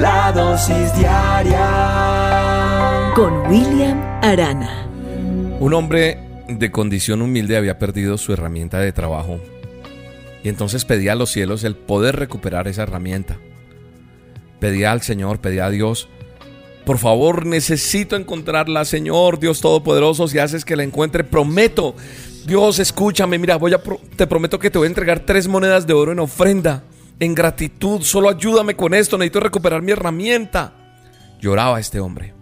La dosis diaria con William Arana. Un hombre de condición humilde había perdido su herramienta de trabajo y entonces pedía a los cielos el poder recuperar esa herramienta. Pedía al Señor, pedía a Dios, por favor necesito encontrarla, Señor, Dios Todopoderoso, si haces que la encuentre, prometo, Dios escúchame, mira, voy a te prometo que te voy a entregar tres monedas de oro en ofrenda, en gratitud, solo ayúdame con esto, necesito recuperar mi herramienta. Lloraba este hombre.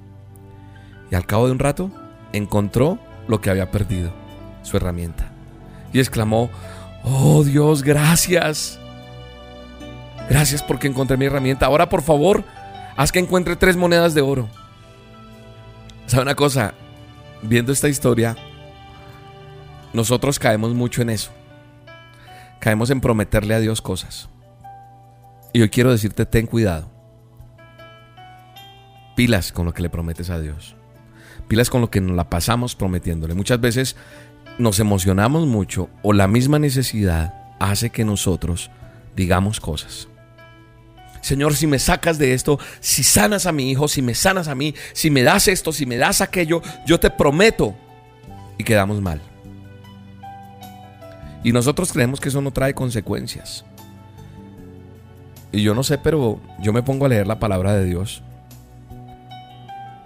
Y al cabo de un rato encontró lo que había perdido, su herramienta. Y exclamó, Oh Dios, gracias. Gracias porque encontré mi herramienta. Ahora por favor, haz que encuentre tres monedas de oro. ¿Sabe una cosa? Viendo esta historia, nosotros caemos mucho en eso. Caemos en prometerle a Dios cosas. Y hoy quiero decirte, ten cuidado. Pilas con lo que le prometes a Dios. Pilas con lo que nos la pasamos prometiéndole. Muchas veces nos emocionamos mucho o la misma necesidad hace que nosotros digamos cosas. Señor, si me sacas de esto, si sanas a mi hijo, si me sanas a mí, si me das esto, si me das aquello, yo te prometo. Y quedamos mal. Y nosotros creemos que eso no trae consecuencias. Y yo no sé, pero yo me pongo a leer la palabra de Dios.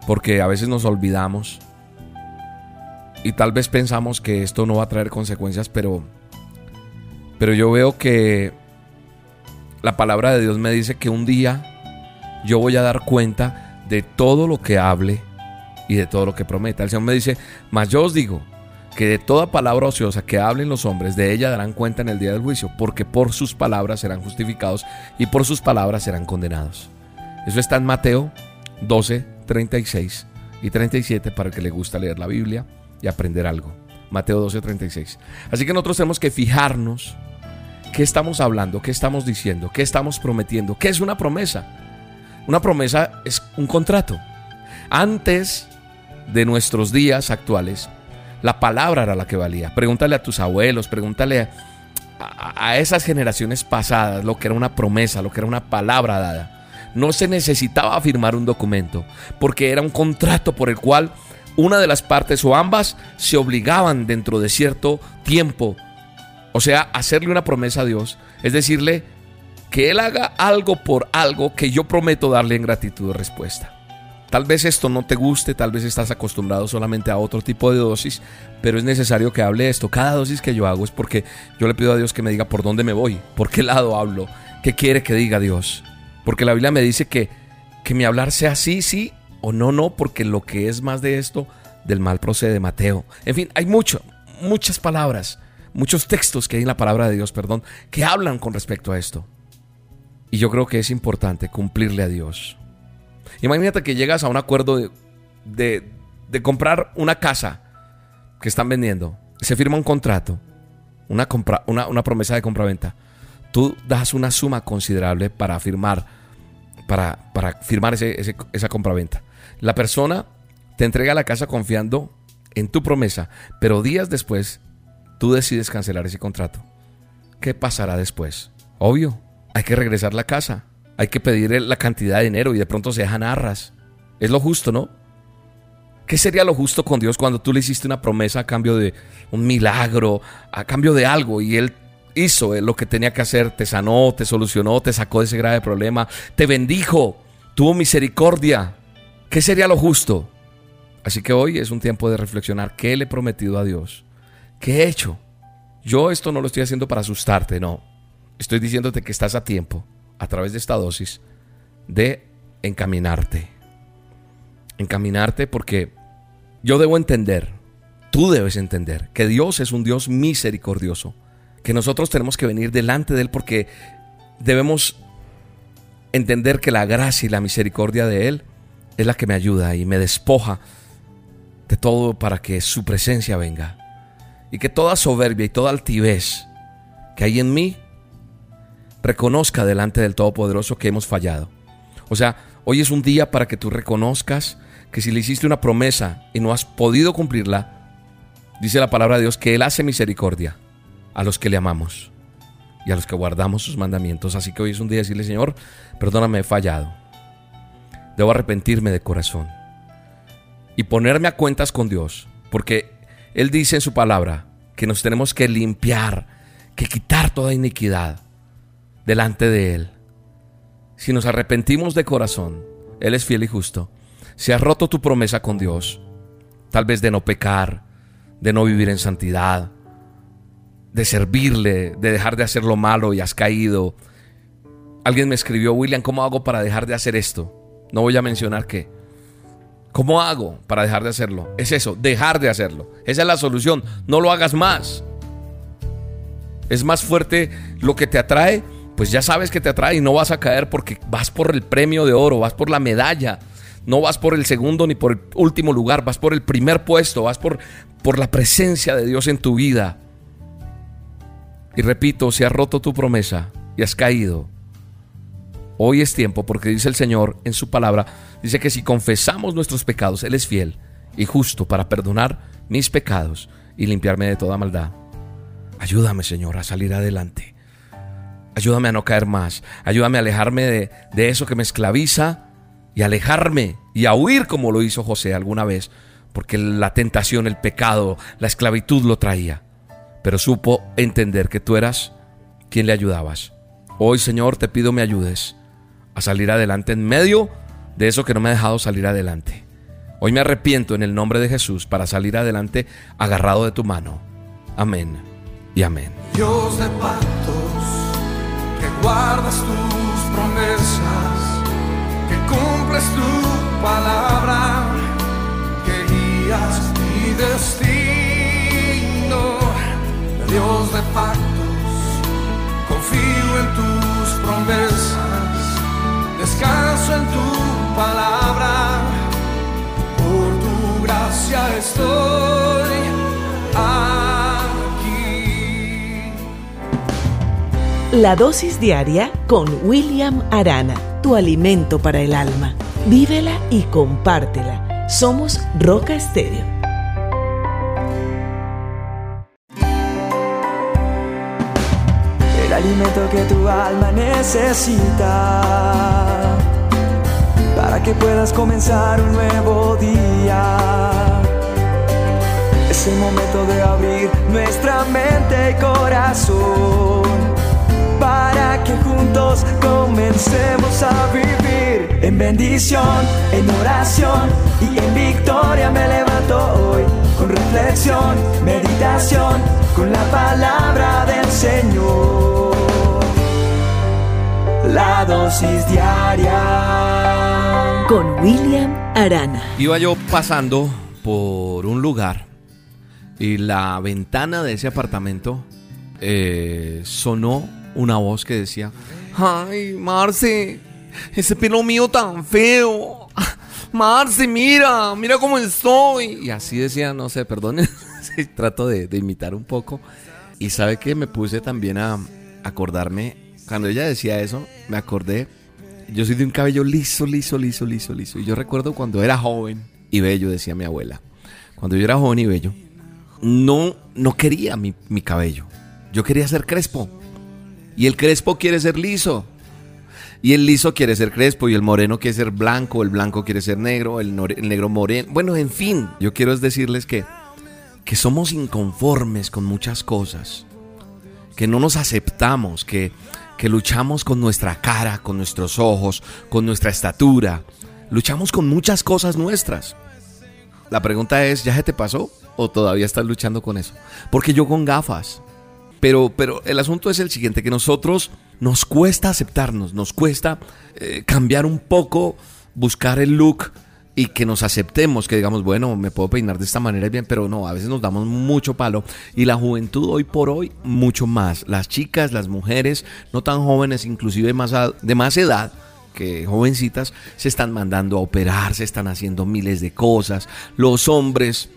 Porque a veces nos olvidamos y tal vez pensamos que esto no va a traer consecuencias, pero, pero yo veo que la palabra de Dios me dice que un día yo voy a dar cuenta de todo lo que hable y de todo lo que prometa. El Señor me dice, mas yo os digo que de toda palabra ociosa que hablen los hombres, de ella darán cuenta en el día del juicio, porque por sus palabras serán justificados y por sus palabras serán condenados. Eso está en Mateo 12, 36 y 37 para el que le gusta leer la Biblia y aprender algo. Mateo 12:36. Así que nosotros tenemos que fijarnos qué estamos hablando, qué estamos diciendo, qué estamos prometiendo, qué es una promesa. Una promesa es un contrato. Antes de nuestros días actuales, la palabra era la que valía. Pregúntale a tus abuelos, pregúntale a, esas generaciones pasadas lo que era una promesa, lo que era una palabra dada. No se necesitaba firmar un documento, porque era un contrato por el cual una de las partes o ambas se obligaban dentro de cierto tiempo, o sea, hacerle una promesa a Dios, es decirle que Él haga algo por algo que yo prometo darle en gratitud respuesta. Tal vez esto no te guste, tal vez estás acostumbrado solamente a otro tipo de dosis, pero es necesario que hable esto. Cada dosis que yo hago es porque yo le pido a Dios que me diga por dónde me voy, por qué lado hablo, qué quiere que diga Dios. Porque la Biblia me dice que, que mi hablar sea sí, sí o no, no, porque lo que es más de esto, del mal procede Mateo. En fin, hay mucho, muchas palabras, muchos textos que hay en la palabra de Dios, perdón, que hablan con respecto a esto. Y yo creo que es importante cumplirle a Dios. Imagínate que llegas a un acuerdo de, de, comprar una casa que están vendiendo. Se firma un contrato, una, compra, una, una promesa de compraventa. Tú das una suma considerable para firmar, para, para firmar ese, esa compraventa. La persona te entrega la casa confiando en tu promesa, pero días después tú decides cancelar ese contrato. ¿Qué pasará después? Obvio, hay que regresar la casa, hay que pedir la cantidad de dinero y de pronto se dejan arras. Es lo justo, ¿no? ¿Qué sería lo justo con Dios cuando tú le hiciste una promesa a cambio de un milagro, a cambio de algo y Él hizo lo que tenía que hacer, te sanó, te solucionó, te sacó de ese grave problema, te bendijo, tuvo misericordia? ¿Qué sería lo justo? Así que hoy es un tiempo de reflexionar qué le he prometido a Dios, qué he hecho. Yo esto no lo estoy haciendo para asustarte, no. Estoy diciéndote que estás a tiempo, a través de esta dosis, de encaminarte. Encaminarte porque yo debo entender, tú debes entender, que Dios es un Dios misericordioso, que nosotros tenemos que venir delante de Él porque debemos entender que la gracia y la misericordia de Él es la que me ayuda y me despoja de todo para que su presencia venga. Y que toda soberbia y toda altivez que hay en mí reconozca delante del Todopoderoso que hemos fallado. O sea, hoy es un día para que tú reconozcas que si le hiciste una promesa y no has podido cumplirla, dice la palabra de Dios que Él hace misericordia a los que le amamos y a los que guardamos sus mandamientos. Así que hoy es un día de decirle, Señor, perdóname, he fallado. Debo arrepentirme de corazón y ponerme a cuentas con Dios, porque Él dice en su palabra que nos tenemos que limpiar, que quitar toda iniquidad delante de Él. Si nos arrepentimos de corazón, Él es fiel y justo. Si has roto tu promesa con Dios, tal vez de no pecar, de no vivir en santidad, de servirle, de dejar de hacer lo malo y has caído. Alguien me escribió, William, ¿cómo hago para dejar de hacer esto? No voy a mencionar qué. ¿Cómo hago para dejar de hacerlo? Es eso, dejar de hacerlo. Esa es la solución. No lo hagas más. Es más fuerte lo que te atrae, pues ya sabes que te atrae y no vas a caer porque vas por el premio de oro, vas por la medalla. No vas por el segundo ni por el último lugar, vas por el primer puesto, vas por, por la presencia de Dios en tu vida. Y repito, si has roto tu promesa y has caído, hoy es tiempo porque dice el Señor en su palabra, dice que si confesamos nuestros pecados, Él es fiel y justo para perdonar mis pecados y limpiarme de toda maldad. Ayúdame, Señor, a salir adelante. Ayúdame a no caer más. Ayúdame a alejarme de, de eso que me esclaviza y alejarme y a huir como lo hizo José alguna vez, porque la tentación, el pecado, la esclavitud lo traía pero supo entender que tú eras quien le ayudabas. Hoy, Señor, te pido me ayudes a salir adelante en medio de eso que no me ha dejado salir adelante. Hoy me arrepiento en el nombre de Jesús para salir adelante agarrado de tu mano. Amén y amén. Dios de guardas tus promesas, que cumples tu palabra, que guías mi destino. Dios de pactos, confío en tus promesas, descanso en tu palabra, por tu gracia estoy La dosis diaria con William Arana, tu alimento para el alma. Vívela y compártela. Somos Roca Estéreo alimento que tu alma necesita para que puedas comenzar un nuevo día. Es el momento de abrir nuestra mente y corazón para que juntos comencemos a vivir. En bendición, en oración y en victoria me levanto hoy. Con reflexión, meditación, con la palabra del Señor. La dosis diaria. Con William Arana. Iba yo pasando por un lugar y la ventana de ese apartamento eh, sonó una voz que decía, ay, Marce, ese pelo mío tan feo. Marce, mira, mira cómo estoy. Y así decía, no sé, perdón, trato de, de, imitar un poco. Y sabe que me puse también a acordarme cuando ella decía eso, me acordé. Yo soy de un cabello liso, liso, liso, liso, liso. Y yo recuerdo cuando era joven y bello, decía mi abuela. Cuando yo era joven y bello, no, no quería mi, mi cabello. Yo quería ser crespo. Y el crespo quiere ser liso. Y el liso quiere ser crespo y el moreno quiere ser blanco, el blanco quiere ser negro, el, el negro moreno. Bueno, en fin, yo quiero decirles que, que somos inconformes con muchas cosas, que no nos aceptamos, que, que luchamos con nuestra cara, con nuestros ojos, con nuestra estatura. Luchamos con muchas cosas nuestras. La pregunta es, ¿ya se te pasó o todavía estás luchando con eso? Porque yo con gafas. Pero, pero el asunto es el siguiente, que nosotros nos cuesta aceptarnos, nos cuesta eh, cambiar un poco, buscar el look y que nos aceptemos, que digamos, bueno, me puedo peinar de esta manera bien, pero no, a veces nos damos mucho palo. Y la juventud hoy por hoy, mucho más. Las chicas, las mujeres, no tan jóvenes, inclusive más de más edad, que jovencitas se están mandando a operar, se están haciendo miles de cosas. Los hombres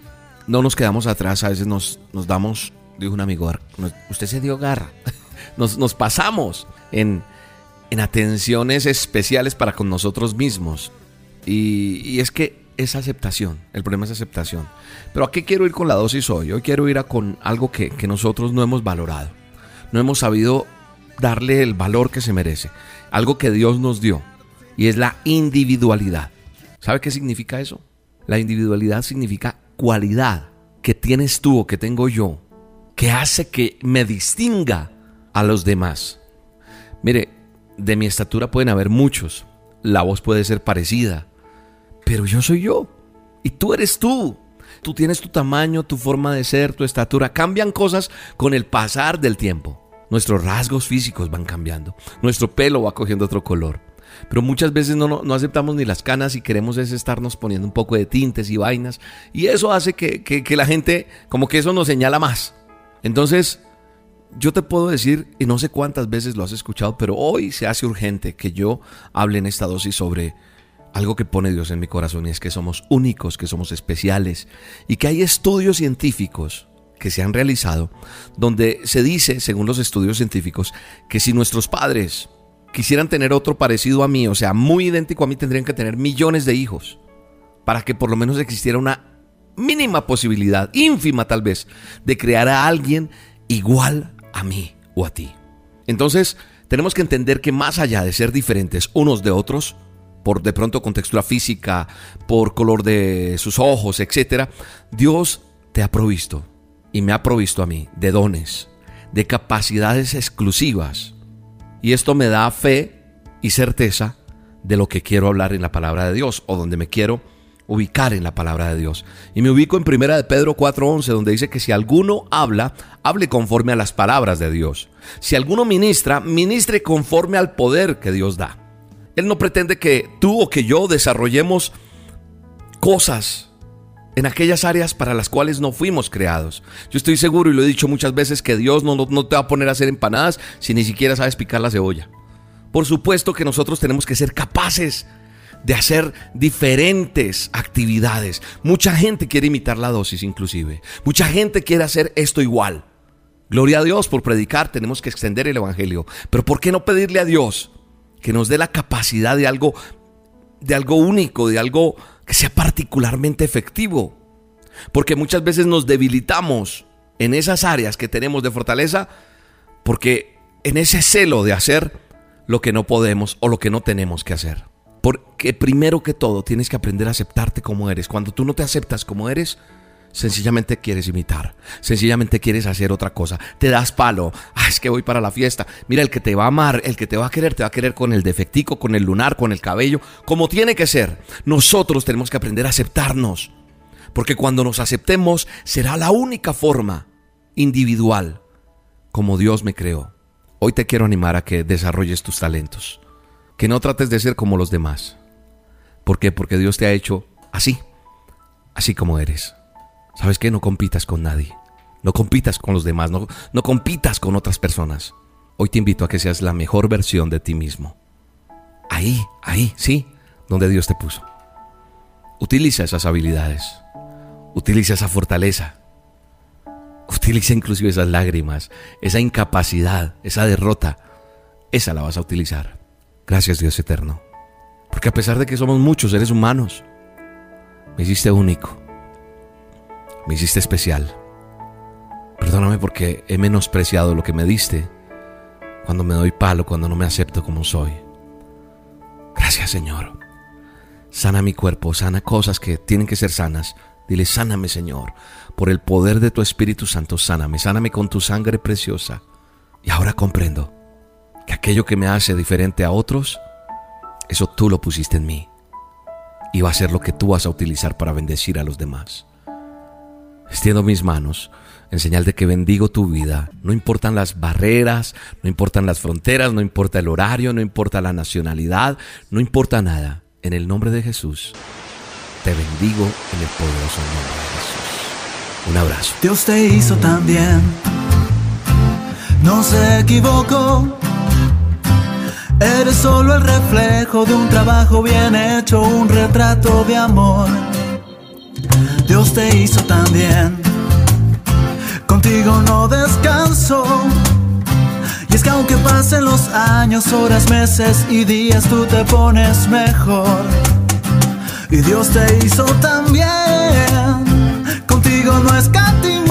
no nos quedamos atrás, a veces nos, nos damos, dijo un amigo, usted se dio garra. Nos, nos pasamos en, en atenciones especiales para con nosotros mismos. Y, es que es aceptación, el problema es aceptación. Pero ¿a qué quiero ir con la dosis hoy? Hoy quiero ir a con algo que, que nosotros no hemos valorado, no hemos sabido darle el valor que se merece, algo que Dios nos dio, y es la individualidad. ¿Sabe qué significa eso? La individualidad significa cualidad que tienes tú o que tengo yo, que hace que me distinga a los demás. Mire, de mi estatura pueden haber muchos, la voz puede ser parecida, pero yo soy yo y tú eres tú. Tú tienes tu tamaño, tu forma de ser, tu estatura. Cambian cosas con el pasar del tiempo. Nuestros rasgos físicos van cambiando. Nuestro pelo va cogiendo otro color. Pero muchas veces no, no, aceptamos ni las canas y queremos es estarnos poniendo un poco de tintes y vainas. Y eso hace que, que la gente, como que eso nos señala más. Entonces, yo te puedo decir, y no sé cuántas veces lo has escuchado, pero hoy se hace urgente que yo hable en esta dosis sobre algo que pone Dios en mi corazón y es que somos únicos, que somos especiales y que hay estudios científicos que se han realizado donde se dice, según los estudios científicos, que si nuestros padres quisieran tener otro parecido a mí, o sea, muy idéntico a mí, tendrían que tener millones de hijos para que por lo menos existiera una mínima posibilidad, ínfima tal vez, de crear a alguien igual a mí o a ti. Entonces, tenemos que entender que más allá de ser diferentes unos de otros, por de pronto con textura física, por color de sus ojos, etc., Dios te ha provisto y me ha provisto a mí de dones, de capacidades exclusivas. Y esto me da fe y certeza de lo que quiero hablar en la palabra de Dios o donde me quiero ubicar en la palabra de Dios. Y me ubico en primera de Pedro 4:11 donde dice que si alguno habla, hable conforme a las palabras de Dios. Si alguno ministra, ministre conforme al poder que Dios da. Él no pretende que tú o que yo desarrollemos cosas en aquellas áreas para las cuales no fuimos creados. Yo estoy seguro y lo he dicho muchas veces que Dios no, no, te va a poner a hacer empanadas si ni siquiera sabes picar la cebolla. Por supuesto que nosotros tenemos que ser capaces de hacer diferentes actividades. Mucha gente quiere imitar la dosis inclusive. Mucha gente quiere hacer esto igual. Gloria a Dios por predicar, tenemos que extender el Evangelio. Pero ¿por qué no pedirle a Dios que nos dé la capacidad de algo, de algo único, de algo que sea particularmente efectivo? Porque muchas veces nos debilitamos en esas áreas que tenemos de fortaleza porque en ese celo de hacer lo que no podemos o lo que no tenemos que hacer. Porque primero que todo tienes que aprender a aceptarte como eres. Cuando tú no te aceptas como eres, sencillamente quieres imitar, sencillamente quieres hacer otra cosa, te das palo, ah, es que voy para la fiesta, mira, el que te va a amar, el que te va a querer, te va a querer con el defectico, con el lunar, con el cabello, como tiene que ser. Nosotros tenemos que aprender a aceptarnos, porque cuando nos aceptemos será la única forma individual como Dios me creó. Hoy te quiero animar a que desarrolles tus talentos que no trates de ser como los demás. ¿Por qué? Porque Dios te ha hecho así, así como eres. ¿Sabes qué? No compitas con nadie. No compitas con los demás, no, no compitas con otras personas. Hoy te invito a que seas la mejor versión de ti mismo. Ahí, ahí, sí, donde Dios te puso. Utiliza esas habilidades. Utiliza esa fortaleza. Utiliza inclusive esas lágrimas, esa incapacidad, esa derrota. Esa la vas a utilizar Gracias Dios eterno. Porque a pesar de que somos muchos seres humanos, me hiciste único. Me hiciste especial. Perdóname porque he menospreciado lo que me diste cuando me doy palo, cuando no me acepto como soy. Gracias Señor. Sana mi cuerpo, sana cosas que tienen que ser sanas. Dile, sáname Señor. Por el poder de tu Espíritu Santo, sáname. Sáname con tu sangre preciosa. Y ahora comprendo que aquello que me hace diferente a otros, eso tú lo pusiste en mí. Y va a ser lo que tú vas a utilizar para bendecir a los demás. Extiendo mis manos en señal de que bendigo tu vida. No importan las barreras, no importan las fronteras, no importa el horario, no importa la nacionalidad, no importa nada. En el nombre de Jesús, te bendigo en el poderoso nombre de Jesús. Un abrazo. Dios te hizo también. No se equivocó Eres solo el reflejo de un trabajo bien hecho, un retrato de amor. Dios te hizo tan bien, contigo no descanso. Y es que aunque pasen los años, horas, meses y días, tú te pones mejor. Y Dios te hizo tan bien, contigo no escatimó.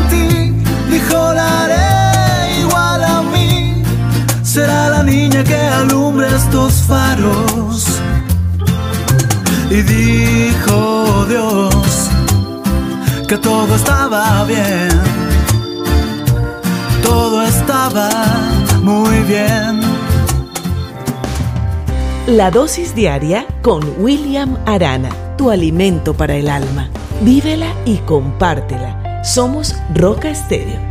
que alumbre estos faros. Y dijo Dios que todo estaba bien. Todo estaba muy bien. La dosis diaria con William Arana, tu alimento para el alma. Vívela y compártela. Somos Roca Estéreo.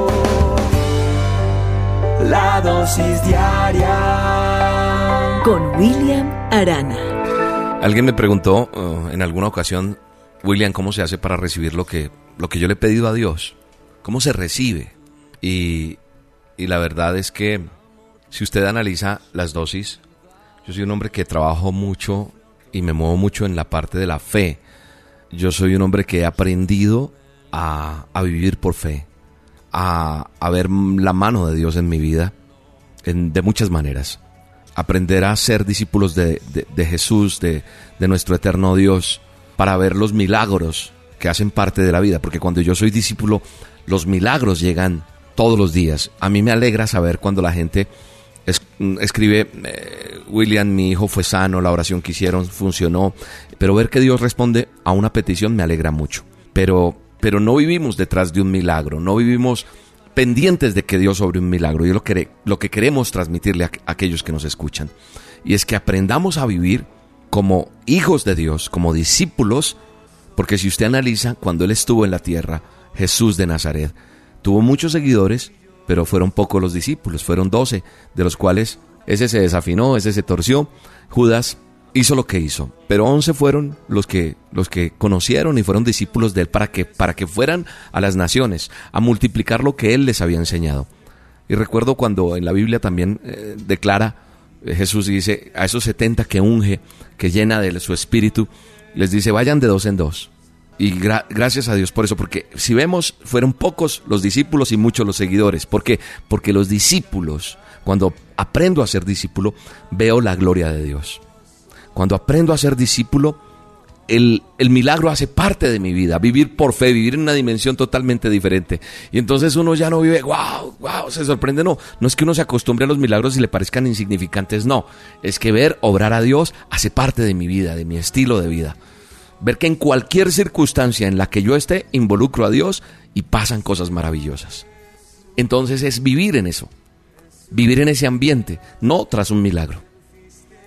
La dosis diaria Con William Arana. Alguien me preguntó uh, en alguna ocasión, William, ¿cómo se hace para recibir lo que, lo que yo le he pedido a Dios? ¿Cómo se recibe? Y, y la verdad es que si usted analiza las dosis, yo soy un hombre que trabajo mucho y me muevo mucho en la parte de la fe. Yo soy un hombre que he aprendido a, a vivir por fe, a, ver la mano de Dios en mi vida en, de muchas maneras. Aprender a ser discípulos de, de, Jesús, de, de nuestro eterno Dios, para ver los milagros que hacen parte de la vida. Porque cuando yo soy discípulo, los milagros llegan todos los días. A mí me alegra saber cuando la gente es, escribe, eh, William, mi hijo fue sano, la oración que hicieron funcionó, pero ver que Dios responde a una petición me alegra mucho. Pero, pero no vivimos detrás de un milagro, no vivimos pendientes de que Dios sobre un milagro. Y lo que, lo que queremos transmitirle a, a aquellos que nos escuchan. Y es que aprendamos a vivir como hijos de Dios, como discípulos, porque si usted analiza, cuando Él estuvo en la tierra, Jesús de Nazaret, tuvo muchos seguidores, pero fueron pocos los discípulos, fueron doce, de los cuales ese se desafinó, ese se torció, Judas hizo lo que hizo, pero once fueron los que, los que conocieron y fueron discípulos de él para que, para que fueran a las naciones, a multiplicar lo que él les había enseñado. Y recuerdo cuando en la Biblia también eh, declara, eh, Jesús dice, a esos setenta que unge, que llena de su espíritu, les dice, vayan de dos en dos. Y gra gracias a Dios por eso, porque si vemos, fueron pocos los discípulos y muchos los seguidores. ¿Por qué? Porque los discípulos, cuando aprendo a ser discípulo, veo la gloria de Dios. Cuando aprendo a ser discípulo, el, el, milagro hace parte de mi vida, vivir por fe, vivir en una dimensión totalmente diferente. Y entonces uno ya no vive, wow, wow, se sorprende, no. No es que uno se acostumbre a los milagros y le parezcan insignificantes, no. Es que ver obrar a Dios hace parte de mi vida, de mi estilo de vida. Ver que en cualquier circunstancia en la que yo esté, involucro a Dios y pasan cosas maravillosas. Entonces es vivir en eso, vivir en ese ambiente, no tras un milagro.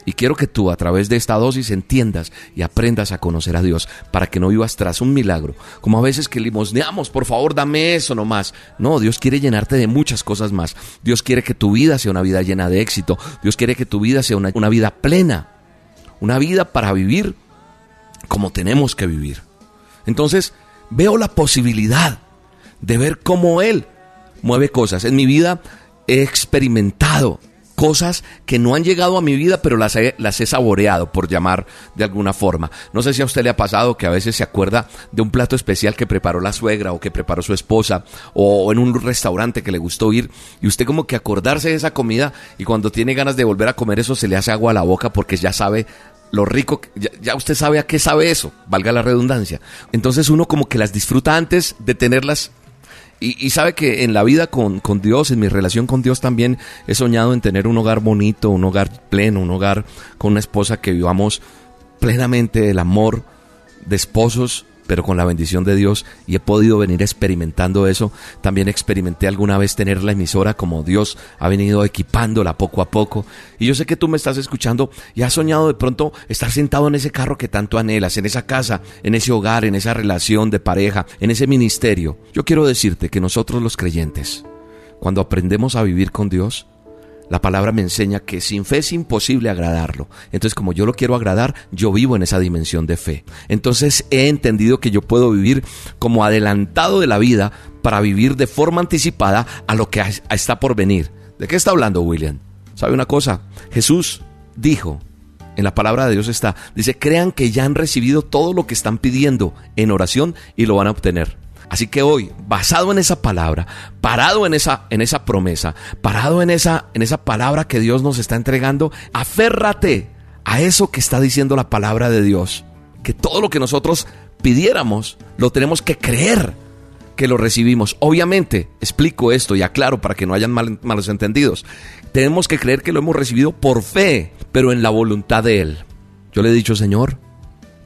Y quiero que tú a través de esta dosis entiendas y aprendas a conocer a Dios para que no vivas tras un milagro. Como a veces que limosneamos, por favor dame eso nomás. No, Dios quiere llenarte de muchas cosas más. Dios quiere que tu vida sea una vida llena de éxito. Dios quiere que tu vida sea una, una vida plena. Una vida para vivir como tenemos que vivir. Entonces veo la posibilidad de ver cómo Él mueve cosas. En mi vida he experimentado cosas que no han llegado a mi vida, pero las he, las he saboreado, por llamar de alguna forma. No sé si a usted le ha pasado que a veces se acuerda de un plato especial que preparó la suegra o que preparó su esposa o en un restaurante que le gustó ir y usted como que acordarse de esa comida y cuando tiene ganas de volver a comer eso se le hace agua a la boca porque ya sabe lo rico, ya, ya, usted sabe a qué sabe eso, valga la redundancia. Entonces uno como que las disfruta antes de tenerlas y, sabe que en la vida con, con, Dios, en mi relación con Dios también he soñado en tener un hogar bonito, un hogar pleno, un hogar con una esposa que vivamos plenamente el amor de esposos pero con la bendición de Dios y he podido venir experimentando eso. También experimenté alguna vez tener la emisora como Dios ha venido equipándola poco a poco. Y yo sé que tú me estás escuchando y has soñado de pronto estar sentado en ese carro que tanto anhelas, en esa casa, en ese hogar, en esa relación de pareja, en ese ministerio. Yo quiero decirte que nosotros los creyentes, cuando aprendemos a vivir con Dios, la palabra me enseña que sin fe es imposible agradarlo. Entonces, como yo lo quiero agradar, yo vivo en esa dimensión de fe. Entonces, he entendido que yo puedo vivir como adelantado de la vida para vivir de forma anticipada a lo que está por venir. ¿De qué está hablando William? ¿Sabe una cosa? Jesús dijo, en la palabra de Dios está, dice, crean que ya han recibido todo lo que están pidiendo en oración y lo van a obtener. Así que hoy, basado en esa palabra, parado en esa, en esa promesa, parado en esa, en esa palabra que Dios nos está entregando, aférrate a eso que está diciendo la palabra de Dios. Que todo lo que nosotros pidiéramos, lo tenemos que creer que lo recibimos. Obviamente, explico esto y aclaro para que no hayan malos entendidos. Tenemos que creer que lo hemos recibido por fe, pero en la voluntad de Él. Yo le he dicho, Señor,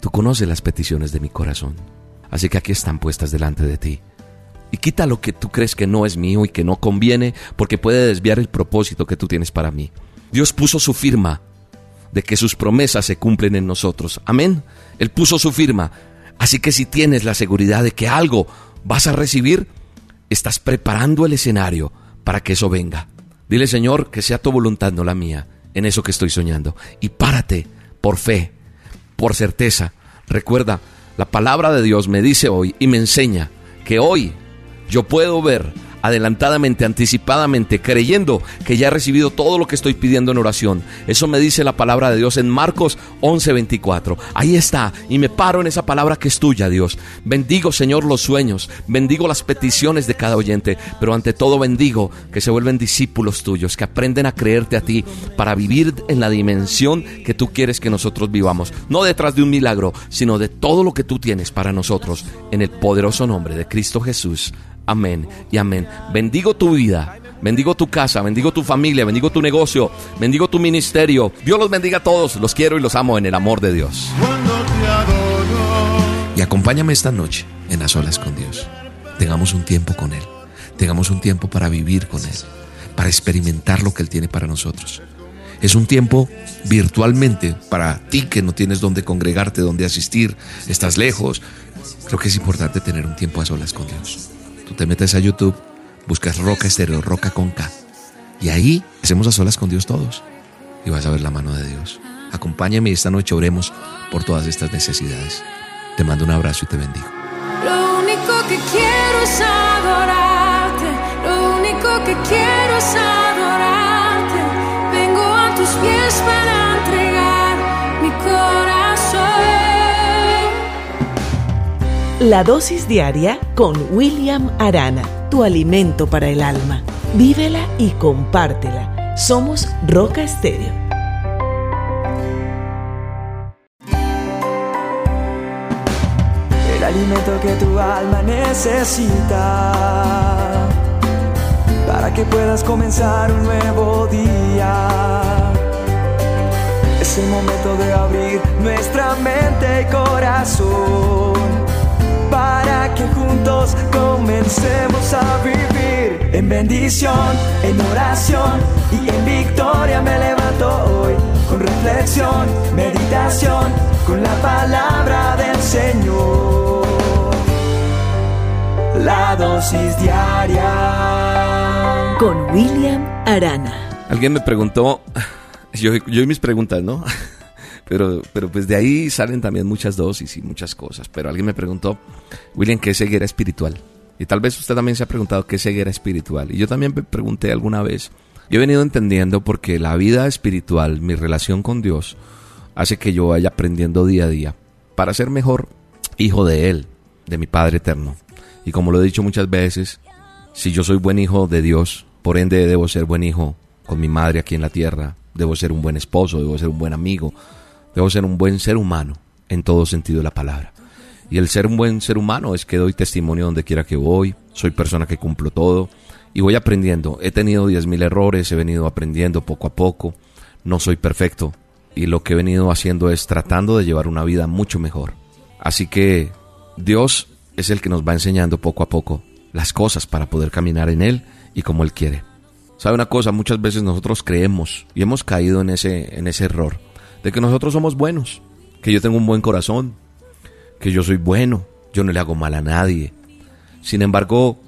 tú conoces las peticiones de mi corazón. Así que aquí están puestas delante de ti. Y quita lo que tú crees que no es mío y que no conviene porque puede desviar el propósito que tú tienes para mí. Dios puso su firma de que sus promesas se cumplen en nosotros. Amén. Él puso su firma. Así que si tienes la seguridad de que algo vas a recibir, estás preparando el escenario para que eso venga. Dile, Señor, que sea tu voluntad, no la mía, en eso que estoy soñando. Y párate por fe, por certeza. Recuerda, la palabra de Dios me dice hoy y me enseña que hoy yo puedo ver adelantadamente, anticipadamente, creyendo que ya he recibido todo lo que estoy pidiendo en oración. Eso me dice la palabra de Dios en Marcos 11:24. Ahí está, y me paro en esa palabra que es tuya, Dios. Bendigo, Señor, los sueños, bendigo las peticiones de cada oyente, pero ante todo bendigo que se vuelven discípulos tuyos, que aprenden a creerte a ti para vivir en la dimensión que tú quieres que nosotros vivamos. No detrás de un milagro, sino de todo lo que tú tienes para nosotros, en el poderoso nombre de Cristo Jesús. Amén y amén. Bendigo tu vida. Bendigo tu casa, bendigo tu familia, bendigo tu negocio, bendigo tu ministerio. Dios los bendiga a todos. Los quiero y los amo en el amor de Dios. Y acompáñame esta noche en las olas con Dios. Tengamos un tiempo con Él. Tengamos un tiempo para vivir con Él. Para experimentar lo que Él tiene para nosotros. Es un tiempo virtualmente para ti que no tienes dónde congregarte, dónde asistir, estás lejos. Creo que es importante tener un tiempo a solas con Dios. Tú te metes a YouTube, buscas Roca Estéreo, Roca con K. Y ahí hacemos a solas con Dios todos. Y vas a ver la mano de Dios. Acompáñame y esta noche oremos por todas estas necesidades. Te mando un abrazo y te bendigo. Lo único que quiero es adorarte. Lo único que quiero es adorarte. Vengo a tus pies para La dosis diaria con William Arana, tu alimento para el alma. Vívela y compártela. Somos Roca Estéreo. El alimento que tu alma necesita para que puedas comenzar un nuevo día. Es el momento de abrir nuestra mente y corazón para que juntos comencemos a vivir en bendición, en oración y en victoria me levanto hoy con reflexión, meditación, con la palabra del Señor. La dosis diaria con William Arana. Alguien me preguntó, yo, yo y mis preguntas, ¿no? Pero, pero pues de ahí salen también muchas dosis y muchas cosas. Pero alguien me preguntó, William, ¿qué es ceguera espiritual? Y tal vez usted también se ha preguntado qué es ceguera espiritual. Y yo también me pregunté alguna vez Yo he venido entendiendo porque la vida espiritual, mi relación con Dios, hace que yo vaya aprendiendo día a día para ser mejor hijo de Él, de mi Padre eterno. Y como lo he dicho muchas veces, si yo soy buen hijo de Dios, por ende debo ser buen hijo con mi madre aquí en la tierra, debo ser un buen esposo, debo ser un buen amigo, debo ser un buen ser humano en todo sentido de la palabra. Y el ser un buen ser humano es que doy testimonio donde quiera que voy, soy persona que cumplo todo y voy aprendiendo. He tenido diez mil errores, he venido aprendiendo poco a poco, no soy perfecto y lo que he venido haciendo es tratando de llevar una vida mucho mejor. Así que Dios es el que nos va enseñando poco a poco las cosas para poder caminar en Él y como Él quiere. ¿Sabe una cosa? Muchas veces nosotros creemos y hemos caído en ese, en ese error de que nosotros somos buenos, que yo tengo un buen corazón, que yo soy bueno, yo no le hago mal a nadie. Sin embargo,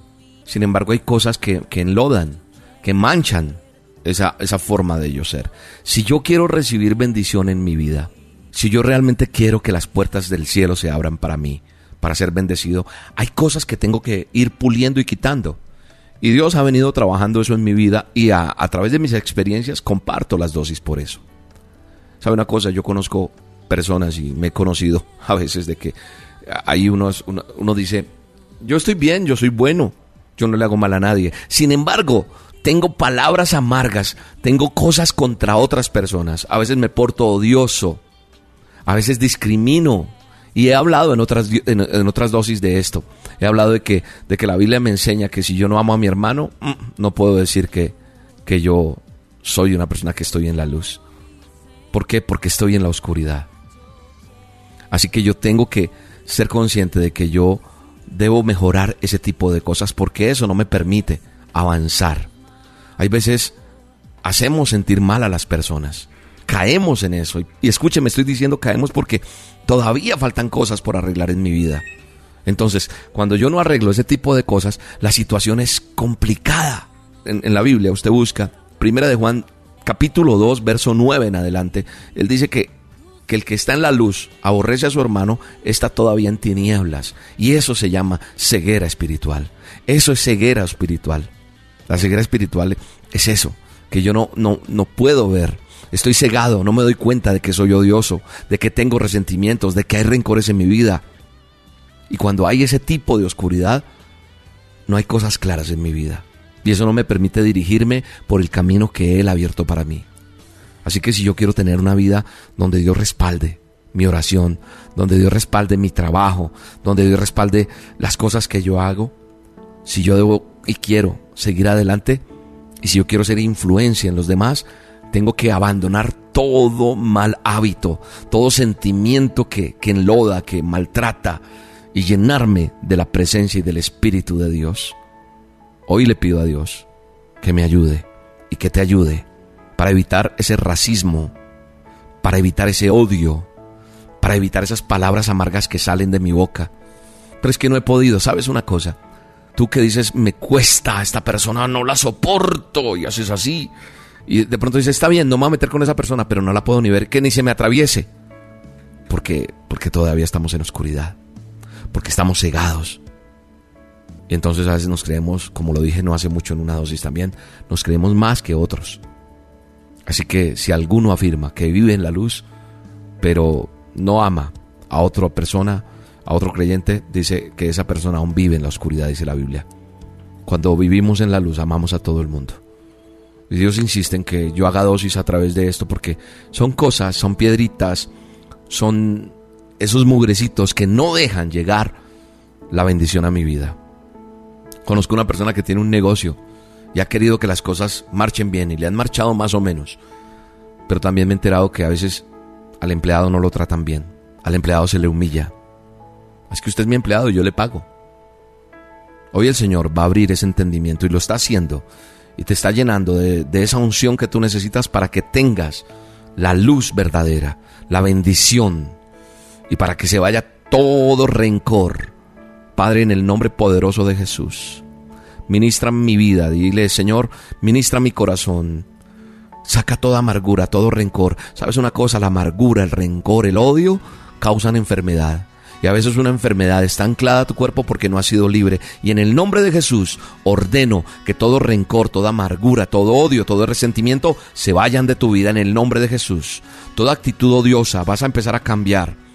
sin embargo hay cosas que, que enlodan, que manchan esa, esa forma de yo ser. Si yo quiero recibir bendición en mi vida, si yo realmente quiero que las puertas del cielo se abran para mí, para ser bendecido, hay cosas que tengo que ir puliendo y quitando. Y Dios ha venido trabajando eso en mi vida y a, través de mis experiencias comparto las dosis por eso. ¿Sabe una cosa? Yo conozco personas y me he conocido a veces de que unos, uno, uno dice, yo estoy bien, yo soy bueno, yo no le hago mal a nadie. Sin embargo, tengo palabras amargas, tengo cosas contra otras personas, a veces me porto odioso, a veces discrimino. Y he hablado en otras, en otras dosis de esto. He hablado de que, de que la Biblia me enseña que si yo no amo a mi hermano, mm, no puedo decir que, que yo soy una persona que estoy en la luz. ¿Por qué? Porque estoy en la oscuridad. Así que yo tengo que ser consciente de que yo debo mejorar ese tipo de cosas porque eso no me permite avanzar. Hay veces hacemos sentir mal a las personas. Caemos en eso. Y, escúcheme, estoy diciendo caemos porque todavía faltan cosas por arreglar en mi vida. Entonces, cuando yo no arreglo ese tipo de cosas, la situación es complicada. En, la Biblia usted busca, Primera de Juan, capítulo 2, verso 9 en adelante, él dice que, que el que está en la luz aborrece a su hermano, está todavía en tinieblas. Y eso se llama ceguera espiritual. Eso es ceguera espiritual. La ceguera espiritual es eso, que yo no, no, no puedo ver. Estoy cegado, no me doy cuenta de que soy odioso, de que tengo resentimientos, de que hay rencores en mi vida, y cuando hay ese tipo de oscuridad, no hay cosas claras en mi vida. Y eso no me permite dirigirme por el camino que Él ha abierto para mí. Así que si yo quiero tener una vida donde Dios respalde mi oración, donde Dios respalde mi trabajo, donde Dios respalde las cosas que yo hago, si yo debo y quiero seguir adelante, y si yo quiero ser influencia en los demás, tengo que abandonar todo mal hábito, todo sentimiento que, que enloda, que maltrata, y llenarme de la presencia y del Espíritu de Dios. Hoy le pido a Dios que me ayude y que te ayude para evitar ese racismo, para evitar ese odio, para evitar esas palabras amargas que salen de mi boca. Pero es que no he podido, ¿sabes una cosa? Tú que dices, me cuesta, esta persona no la soporto y haces así. Y de pronto dices, está bien, no me voy a meter con esa persona, pero no la puedo ni ver, que ni se me atraviese. Porque, porque todavía estamos en oscuridad porque estamos cegados. Y entonces a veces nos creemos, como lo dije no hace mucho en una dosis también, nos creemos más que otros. Así que si alguno afirma que vive en la luz, pero no ama a otra persona, a otro creyente, dice que esa persona aún vive en la oscuridad, dice la Biblia. Cuando vivimos en la luz, amamos a todo el mundo. Y Dios insiste en que yo haga dosis a través de esto porque son cosas, son piedritas, son esos mugrecitos que no dejan llegar la bendición a mi vida. Conozco una persona que tiene un negocio y ha querido que las cosas marchen bien y le han marchado más o menos. Pero también me he enterado que a veces al empleado no lo tratan bien. Al empleado se le humilla. Es que usted es mi empleado y yo le pago. Hoy el Señor va a abrir ese entendimiento y lo está haciendo y te está llenando de, de esa unción que tú necesitas para que tengas la luz verdadera, la bendición y para que se vaya todo rencor. Padre, en el nombre poderoso de Jesús, ministra mi vida, dile, Señor, ministra mi corazón. Saca toda amargura, todo rencor. ¿Sabes una cosa? La amargura, el rencor, el odio causan enfermedad. Y a veces una enfermedad está anclada a tu cuerpo porque no ha sido libre. Y en el nombre de Jesús ordeno que todo rencor, toda amargura, todo odio, todo resentimiento se vayan de tu vida en el nombre de Jesús. Toda actitud odiosa vas a empezar a cambiar.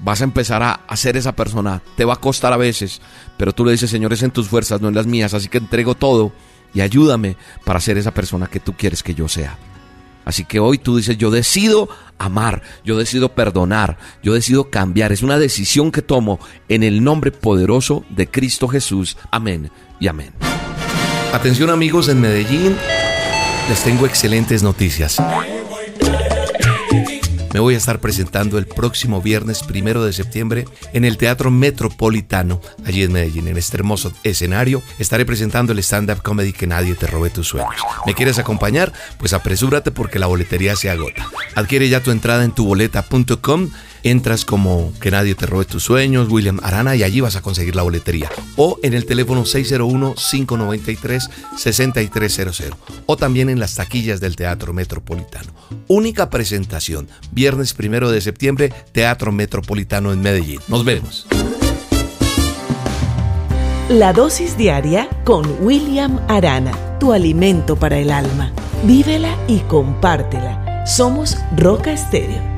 Vas a empezar a hacer esa persona. Te va a costar a veces, pero tú le dices, Señor, es en tus fuerzas, no en las mías. Así que entrego todo y ayúdame para ser esa persona que tú quieres que yo sea. Así que hoy tú dices, yo decido amar, yo decido perdonar, yo decido cambiar. Es una decisión que tomo en el nombre poderoso de Cristo Jesús. Amén y amén. Atención amigos en Medellín, les tengo excelentes noticias. Me voy a estar presentando el próximo viernes primero de septiembre en el Teatro Metropolitano, allí en Medellín, en este hermoso escenario. Estaré presentando el stand-up comedy que nadie te robe tus sueños. ¿Me quieres acompañar? Pues apresúrate porque la boletería se agota. Adquiere ya tu entrada en tuboleta.com entras como que nadie te robe tus sueños, William Arana, y allí vas a conseguir la boletería. O en el teléfono 601-593-6300. O también en las taquillas del Teatro Metropolitano. Única presentación, viernes primero de septiembre, Teatro Metropolitano en Medellín. Nos vemos. La dosis diaria con William Arana, tu alimento para el alma. Vívela y compártela. Somos Roca Estéreo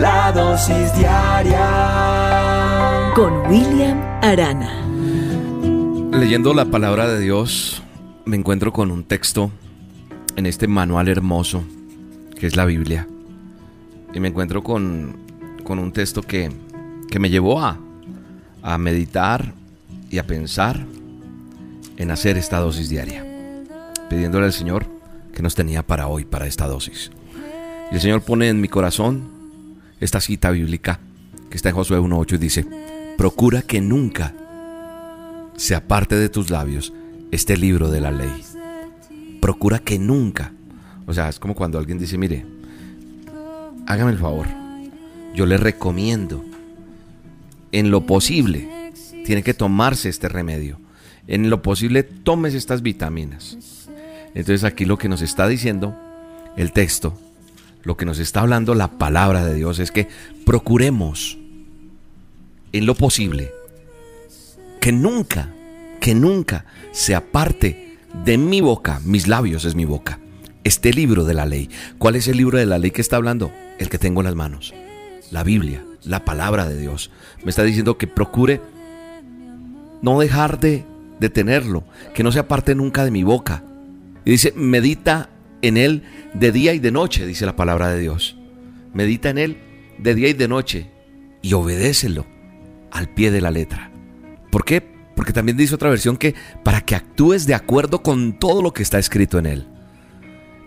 La dosis diaria con William Arana. Leyendo la palabra de Dios, me encuentro con un texto en este manual hermoso que es la Biblia. Y me encuentro con, con un texto que, que me llevó a, a meditar y a pensar en hacer esta dosis diaria, pidiéndole al Señor que nos tenía para hoy, para esta dosis. Y el Señor pone en mi corazón esta cita bíblica que está en Josué 1.8 y dice, procura que nunca se aparte de tus labios este libro de la ley. Procura que nunca. O sea, es como cuando alguien dice, mire, hágame el favor, yo le recomiendo, en lo posible, tiene que tomarse este remedio. En lo posible, tomes estas vitaminas. Entonces aquí lo que nos está diciendo el texto lo que nos está hablando la palabra de Dios es que procuremos en lo posible que nunca, que nunca se aparte de mi boca, mis labios es mi boca, este libro de la ley. ¿Cuál es el libro de la ley que está hablando? El que tengo en las manos. La Biblia, la palabra de Dios. Me está diciendo que procure no dejar de, de tenerlo, que no se aparte nunca de mi boca. Y dice, medita en él de día y de noche, dice la palabra de Dios. Medita en él de día y de noche y obedécelo al pie de la letra. ¿Por qué? Porque también dice otra versión que para que actúes de acuerdo con todo lo que está escrito en él.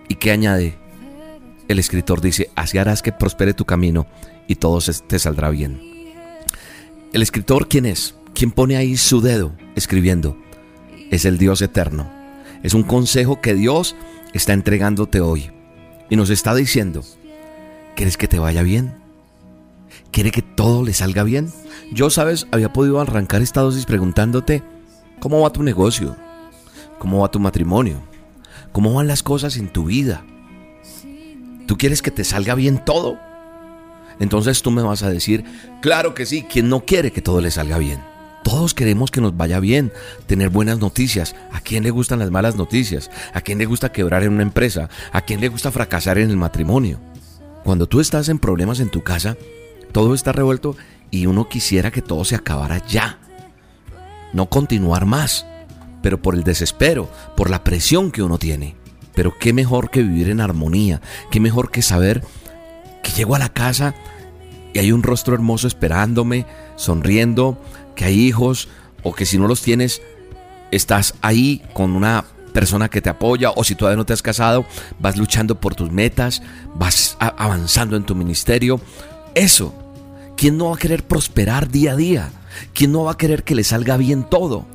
¿Y qué añade? El escritor dice, así harás que prospere tu camino y todo te saldrá bien. El escritor, ¿quién es? ¿Quién pone ahí su dedo escribiendo? Es el Dios eterno. Es un consejo que Dios está entregándote hoy y nos está diciendo, ¿quieres que te vaya bien? ¿Quiere que todo le salga bien? Yo, sabes, había podido arrancar esta dosis preguntándote, ¿cómo va tu negocio? ¿Cómo va tu matrimonio? ¿Cómo van las cosas en tu vida? ¿Tú quieres que te salga bien todo? Entonces tú me vas a decir, claro que sí, ¿quién no quiere que todo le salga bien? Todos queremos que nos vaya bien, tener buenas noticias. ¿A quién le gustan las malas noticias? ¿A quién le gusta quebrar en una empresa? ¿A quién le gusta fracasar en el matrimonio? Cuando tú estás en problemas en tu casa, todo está revuelto y uno quisiera que todo se acabara ya. No continuar más, pero por el desespero, por la presión que uno tiene. Pero qué mejor que vivir en armonía, qué mejor que saber que llego a la casa y hay un rostro hermoso esperándome, sonriendo, que hay hijos o que si no los tienes, estás ahí con una persona que te apoya o si todavía no te has casado, vas luchando por tus metas, vas avanzando en tu ministerio. Eso, ¿quién no va a querer prosperar día a día? ¿Quién no va a querer que le salga bien todo?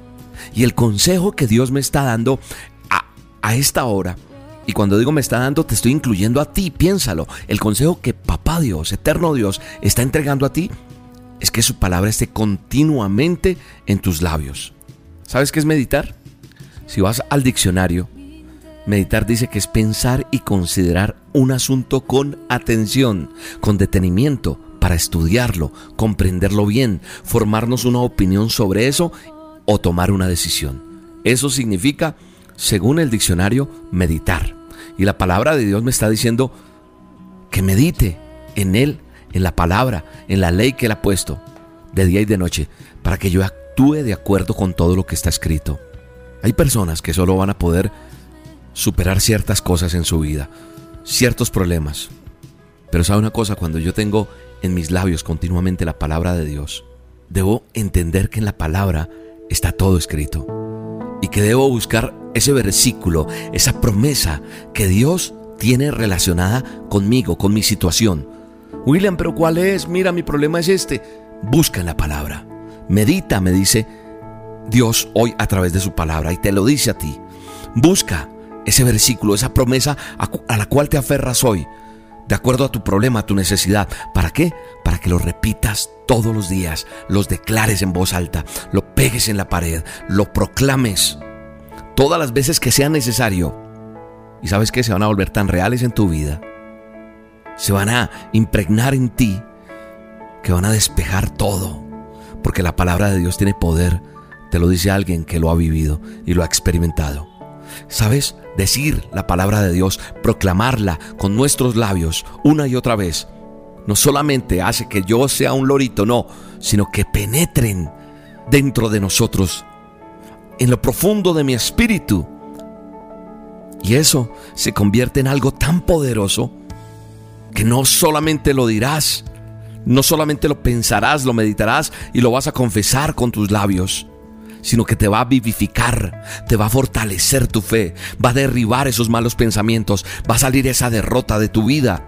Y el consejo que Dios me está dando a, a esta hora, y cuando digo me está dando, te estoy incluyendo a ti, piénsalo. El consejo que Papá Dios, Eterno Dios, está entregando a ti es que su palabra esté continuamente en tus labios. ¿Sabes qué es meditar? Si vas al diccionario, meditar dice que es pensar y considerar un asunto con atención, con detenimiento, para estudiarlo, comprenderlo bien, formarnos una opinión sobre eso o tomar una decisión. Eso significa, según el diccionario, meditar. Y la palabra de Dios me está diciendo que medite en Él, en la palabra, en la ley que Él ha puesto, de día y de noche, para que yo actúe de acuerdo con todo lo que está escrito. Hay personas que solo van a poder superar ciertas cosas en su vida, ciertos problemas. Pero sabe una cosa, cuando yo tengo en mis labios continuamente la palabra de Dios, debo entender que en la palabra está todo escrito y que debo buscar ese versículo, esa promesa que Dios tiene relacionada conmigo, con mi situación. William, pero ¿cuál es? Mira, mi problema es este. Busca en la palabra. Medita, me dice Dios hoy a través de su palabra y te lo dice a ti. Busca ese versículo, esa promesa a, la cual te aferras hoy, de acuerdo a tu problema, a tu necesidad. ¿Para qué? Para que lo repitas todos los días, los declares en voz alta, lo pegues en la pared, lo proclames todas las veces que sea necesario. Y sabes que se van a volver tan reales en tu vida, se van a impregnar en ti, que van a despejar todo, porque la palabra de Dios tiene poder te lo dice alguien que lo ha vivido y lo ha experimentado. ¿Sabes? Decir la palabra de Dios, proclamarla con nuestros labios una y otra vez, no solamente hace que yo sea un lorito, no, sino que penetren dentro de nosotros, en lo profundo de mi espíritu. Y eso se convierte en algo tan poderoso que no solamente lo dirás, no solamente lo pensarás, lo meditarás y lo vas a confesar con tus labios, sino que te va a vivificar, te va a fortalecer tu fe, va a derribar esos malos pensamientos, va a salir esa derrota de tu vida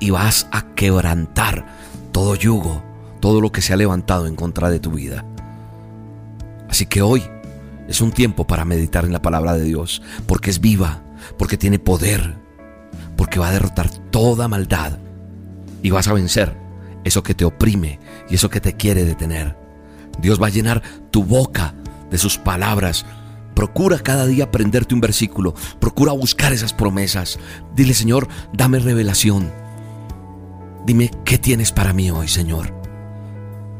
y vas a quebrantar todo yugo, todo lo que se ha levantado en contra de tu vida. Así que hoy es un tiempo para meditar en la palabra de Dios, porque es viva, porque tiene poder, porque va a derrotar toda maldad y vas a vencer eso que te oprime y eso que te quiere detener. Dios va a llenar tu boca de sus palabras. Procura cada día aprenderte un versículo. Procura buscar esas promesas. Dile, Señor, dame revelación. Dime qué tienes para mí hoy, Señor.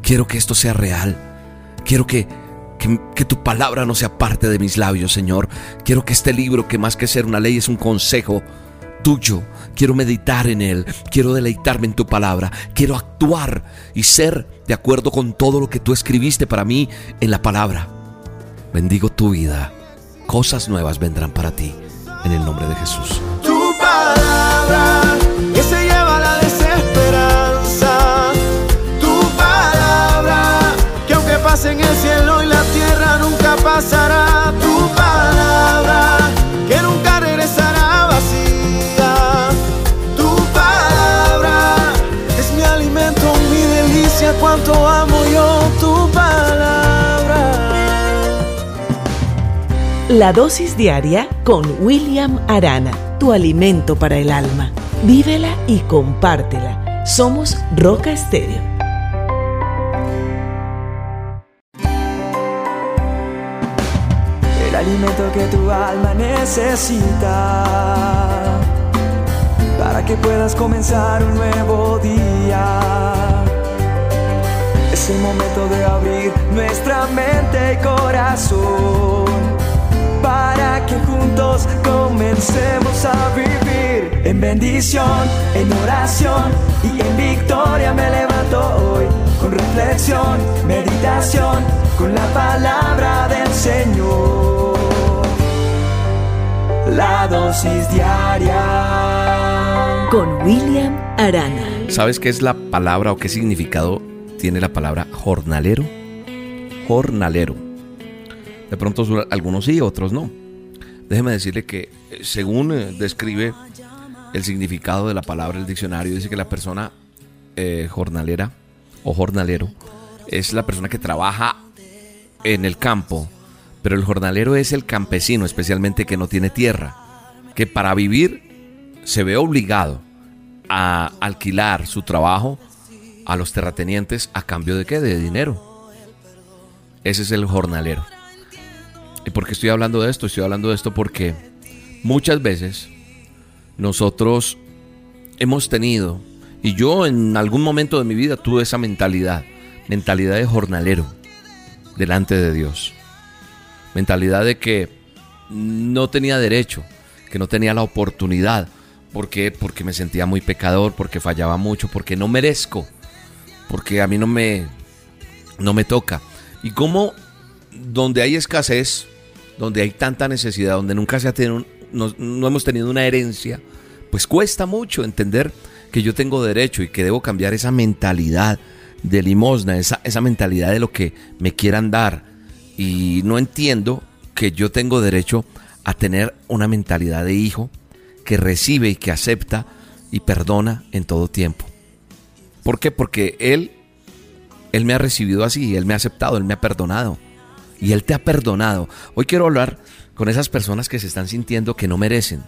Quiero que esto sea real. Quiero que, que, tu palabra no sea parte de mis labios, Señor. Quiero que este libro, que más que ser una ley, es un consejo tuyo. Quiero meditar en él. Quiero deleitarme en tu palabra. Quiero actuar y ser de acuerdo con todo lo que tú escribiste para mí en la palabra. Bendigo tu vida. Cosas nuevas vendrán para ti. En el nombre de Jesús. Tu palabra que se lleva la desesperanza. Tu palabra que aunque pase en el cielo y la tierra nunca pasará. Cuánto amo yo tu palabra. La dosis diaria con William Arana, tu alimento para el alma. Vívela y compártela. Somos Roca Estéreo. el alimento que tu alma necesita para que puedas comenzar un nuevo día. Es el momento de abrir nuestra mente y corazón para que juntos comencemos a vivir en bendición, en oración y en victoria me levanto hoy con reflexión, meditación, con la palabra del Señor. La dosis diaria Con William Arana. ¿Sabes qué es la palabra o qué significado tiene la palabra jornalero? Jornalero. De pronto algunos sí, otros no. déjeme decirle que eh, según eh, describe el significado de la palabra el diccionario, dice que la persona eh, jornalera o jornalero es la persona que trabaja en el campo, pero el jornalero es el campesino, especialmente que no tiene tierra, que para vivir se ve obligado a alquilar su trabajo a los terratenientes a cambio de qué? De dinero. Ese es el jornalero. ¿Y por qué estoy hablando de esto? Estoy hablando de esto porque muchas veces nosotros hemos tenido, y yo en algún momento de mi vida tuve esa mentalidad, mentalidad de jornalero delante de Dios. Mentalidad de que no tenía derecho, que no tenía la oportunidad. ¿Por qué? Porque me sentía muy pecador, porque fallaba mucho, porque no merezco, porque a mí no me, no me toca. Y como donde hay escasez, donde hay tanta necesidad, donde nunca se ha tenido, no, no hemos tenido una herencia, pues cuesta mucho entender que yo tengo derecho y que debo cambiar esa mentalidad de limosna, esa, esa mentalidad de lo que me quieran dar. Y no entiendo que yo tengo derecho a tener una mentalidad de hijo que recibe y que acepta y perdona en todo tiempo. ¿Por qué? Porque Él, Él me ha recibido así, Él me ha aceptado, Él me ha perdonado. Y Él te ha perdonado. Hoy quiero hablar con esas personas que se están sintiendo que no merecen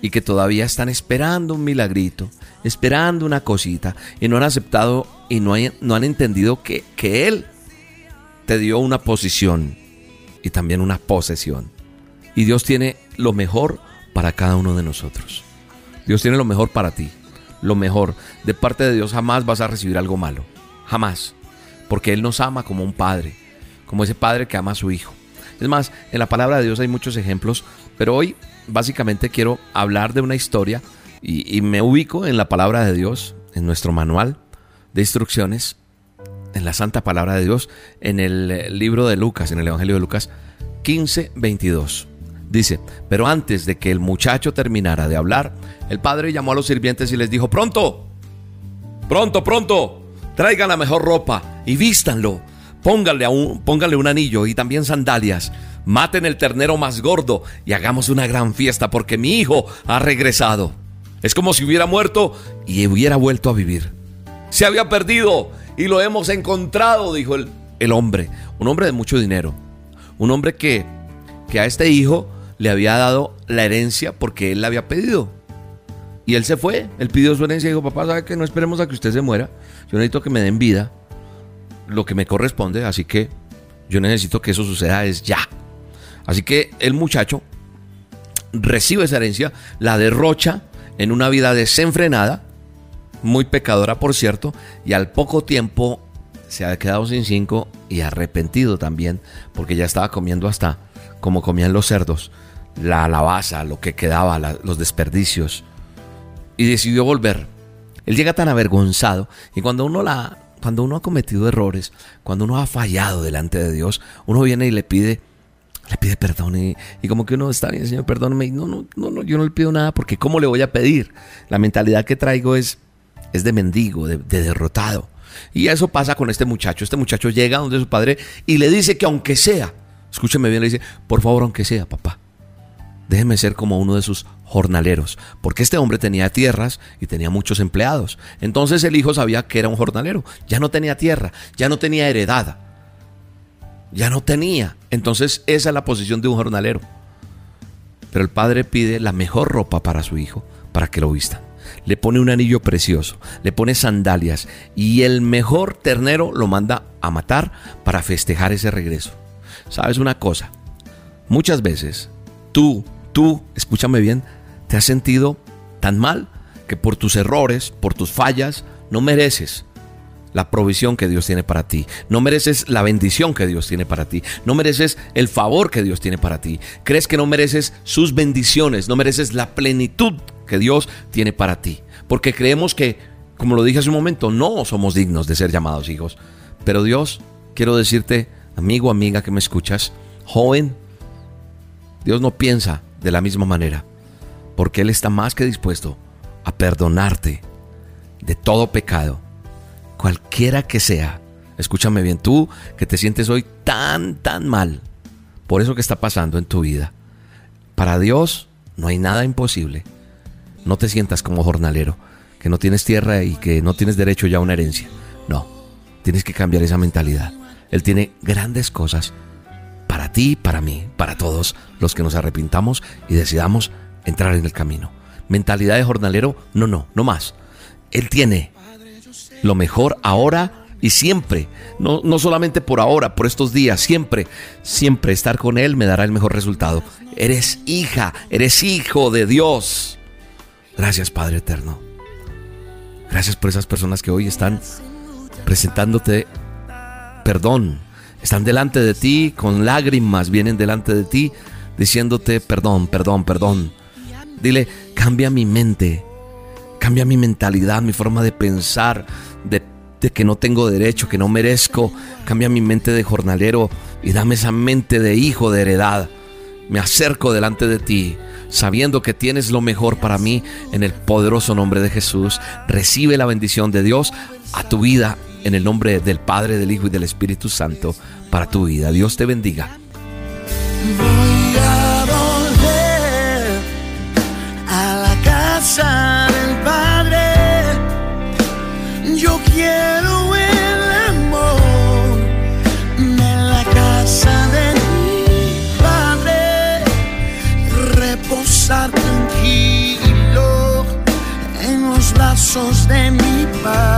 y que todavía están esperando un milagrito, esperando una cosita y no han aceptado y no, no han entendido que, que Él te dio una posición y también una posesión. Y Dios tiene lo mejor para cada uno de nosotros. Dios tiene lo mejor para ti. Lo mejor. De parte de Dios jamás vas a recibir algo malo. Jamás. Porque Él nos ama como un padre. Como ese padre que ama a su hijo. Es más, en la palabra de Dios hay muchos ejemplos. Pero hoy básicamente quiero hablar de una historia. Y, me ubico en la palabra de Dios. En nuestro manual de instrucciones. En la santa palabra de Dios. En el libro de Lucas. En el Evangelio de Lucas. 15, 22. Dice, pero antes de que el muchacho terminara de hablar, el padre llamó a los sirvientes y les dijo, pronto, pronto, pronto, traigan la mejor ropa y vístanlo, pónganle, un, un anillo y también sandalias, maten el ternero más gordo y hagamos una gran fiesta porque mi hijo ha regresado. Es como si hubiera muerto y hubiera vuelto a vivir. Se había perdido y lo hemos encontrado, dijo el, el hombre, un hombre de mucho dinero, un hombre que, que a este hijo le había dado la herencia porque él la había pedido. Y él se fue, él pidió su herencia y dijo, papá, ¿sabe que no esperemos a que usted se muera? Yo necesito que me den vida, lo que me corresponde, así que yo necesito que eso suceda es ya. Así que el muchacho recibe esa herencia, la derrocha en una vida desenfrenada, muy pecadora por cierto, y al poco tiempo se ha quedado sin cinco y arrepentido también, porque ya estaba comiendo hasta como comían los cerdos la alabaza, lo que quedaba, los desperdicios, y decidió volver. Él llega tan avergonzado y cuando uno la cuando uno ha cometido errores, cuando uno ha fallado delante de Dios, uno viene y le pide le pide perdón y, como que uno está bien, Señor, perdóname. Y no, no, no, no, yo no le pido nada porque ¿cómo le voy a pedir? La mentalidad que traigo es, es de mendigo, de, de derrotado. Y eso pasa con este muchacho. Este muchacho llega donde su padre y le dice que aunque sea, escúcheme bien, le dice, por favor, aunque sea, papá, déjeme ser como uno de sus jornaleros, porque este hombre tenía tierras y tenía muchos empleados. Entonces el hijo sabía que era un jornalero, ya no tenía tierra, ya no tenía heredad, ya no tenía. Entonces esa es la posición de un jornalero. Pero el padre pide la mejor ropa para su hijo, para que lo vistan. Le pone un anillo precioso, le pone sandalias y el mejor ternero lo manda a matar para festejar ese regreso. ¿Sabes una cosa? Muchas veces tú tú, escúchame bien, te has sentido tan mal que por tus errores, por tus fallas, no mereces la provisión que Dios tiene para ti. No mereces la bendición que Dios tiene para ti. No mereces el favor que Dios tiene para ti. Crees que no mereces sus bendiciones. No mereces la plenitud que Dios tiene para ti. Porque creemos que, como lo dije hace un momento, no somos dignos de ser llamados hijos. Pero Dios, quiero decirte, amigo, amiga que me escuchas, joven, Dios no piensa de la misma manera, porque Él está más que dispuesto a perdonarte de todo pecado, cualquiera que sea. Escúchame bien, tú que te sientes hoy tan, tan mal por eso que está pasando en tu vida. Para Dios no hay nada imposible. No te sientas como jornalero, que no tienes tierra y que no tienes derecho ya a una herencia. No, tienes que cambiar esa mentalidad. Él tiene grandes cosas para ti, para mí, para todos los que nos arrepintamos y decidamos entrar en el camino. Mentalidad de jornalero, no, no, no más. Él tiene lo mejor ahora y siempre, no, no solamente por ahora, por estos días, siempre, siempre estar con Él me dará el mejor resultado. Eres hija, eres hijo de Dios. Gracias Padre Eterno. Gracias por esas personas que hoy están presentándote perdón. Están delante de ti con lágrimas, vienen delante de ti diciéndote perdón, perdón, perdón. Dile, cambia mi mente, cambia mi mentalidad, mi forma de pensar, de que no tengo derecho, que no merezco. Cambia mi mente de jornalero y dame esa mente de hijo de heredad. Me acerco delante de ti, sabiendo que tienes lo mejor para mí en el poderoso nombre de Jesús. Recibe la bendición de Dios a tu vida en el nombre del Padre, del Hijo y del Espíritu Santo para tu vida. Dios te bendiga. Voy a volver a la casa del Padre. Yo quiero el amor de la casa de mi Padre. Reposar tranquilo en los brazos de mi Padre.